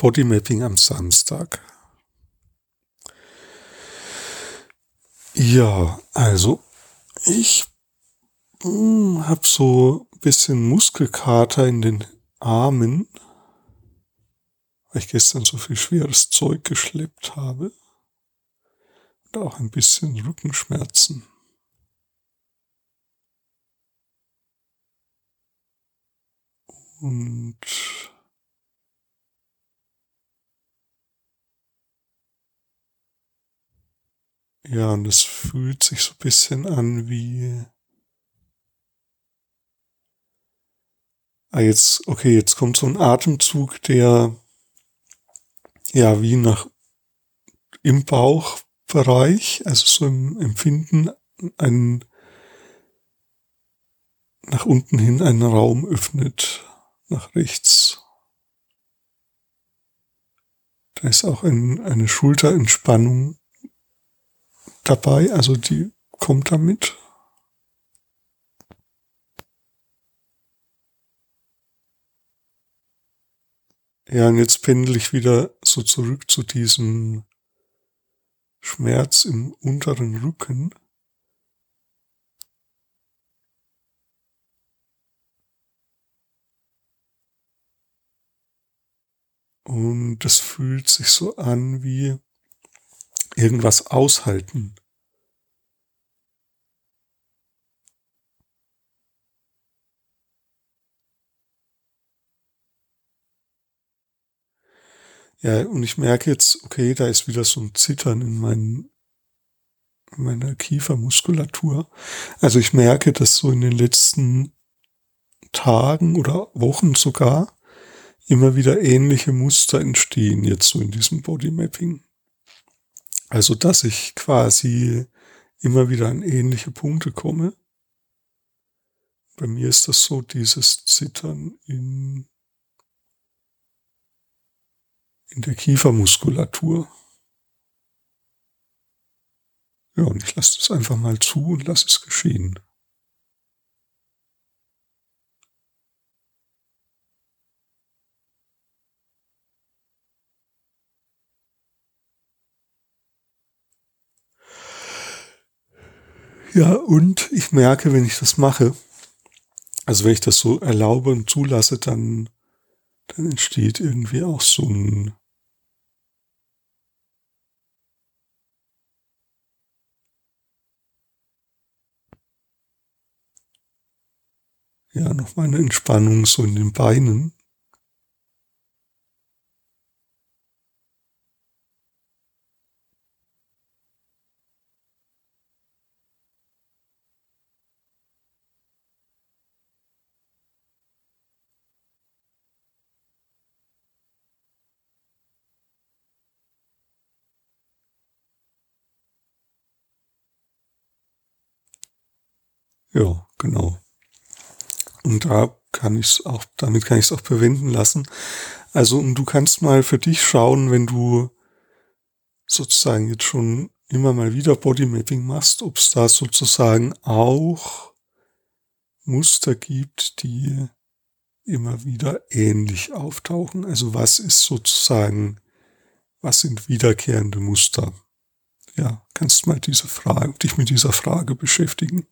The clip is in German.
Bodymapping am Samstag. Ja, also ich hm, habe so ein bisschen Muskelkater in den Armen, weil ich gestern so viel schweres Zeug geschleppt habe. Und auch ein bisschen Rückenschmerzen. Und ja, und es fühlt sich so ein bisschen an wie Ah, jetzt, okay, jetzt kommt so ein Atemzug, der ja wie nach im Bauchbereich, also so im Empfinden, ein nach unten hin einen Raum öffnet, nach rechts. Da ist auch ein, eine Schulterentspannung dabei, also die kommt damit. Ja, und jetzt pendel ich wieder so zurück zu diesem Schmerz im unteren Rücken. Und das fühlt sich so an wie irgendwas aushalten. Ja, und ich merke jetzt, okay, da ist wieder so ein Zittern in, meinen, in meiner Kiefermuskulatur. Also ich merke, dass so in den letzten Tagen oder Wochen sogar immer wieder ähnliche Muster entstehen, jetzt so in diesem Bodymapping. Also, dass ich quasi immer wieder an ähnliche Punkte komme. Bei mir ist das so dieses Zittern in in der Kiefermuskulatur. Ja, und ich lasse das einfach mal zu und lasse es geschehen. Ja, und ich merke, wenn ich das mache, also wenn ich das so erlaube und zulasse, dann, dann entsteht irgendwie auch so ein, ja, noch mal eine Entspannung so in den Beinen. Ja, genau. Und da kann ich es auch, damit kann ich es auch verwenden lassen. Also, und du kannst mal für dich schauen, wenn du sozusagen jetzt schon immer mal wieder Bodymapping machst, ob es da sozusagen auch Muster gibt, die immer wieder ähnlich auftauchen. Also was ist sozusagen, was sind wiederkehrende Muster? Ja, kannst mal diese Frage, dich mit dieser Frage beschäftigen.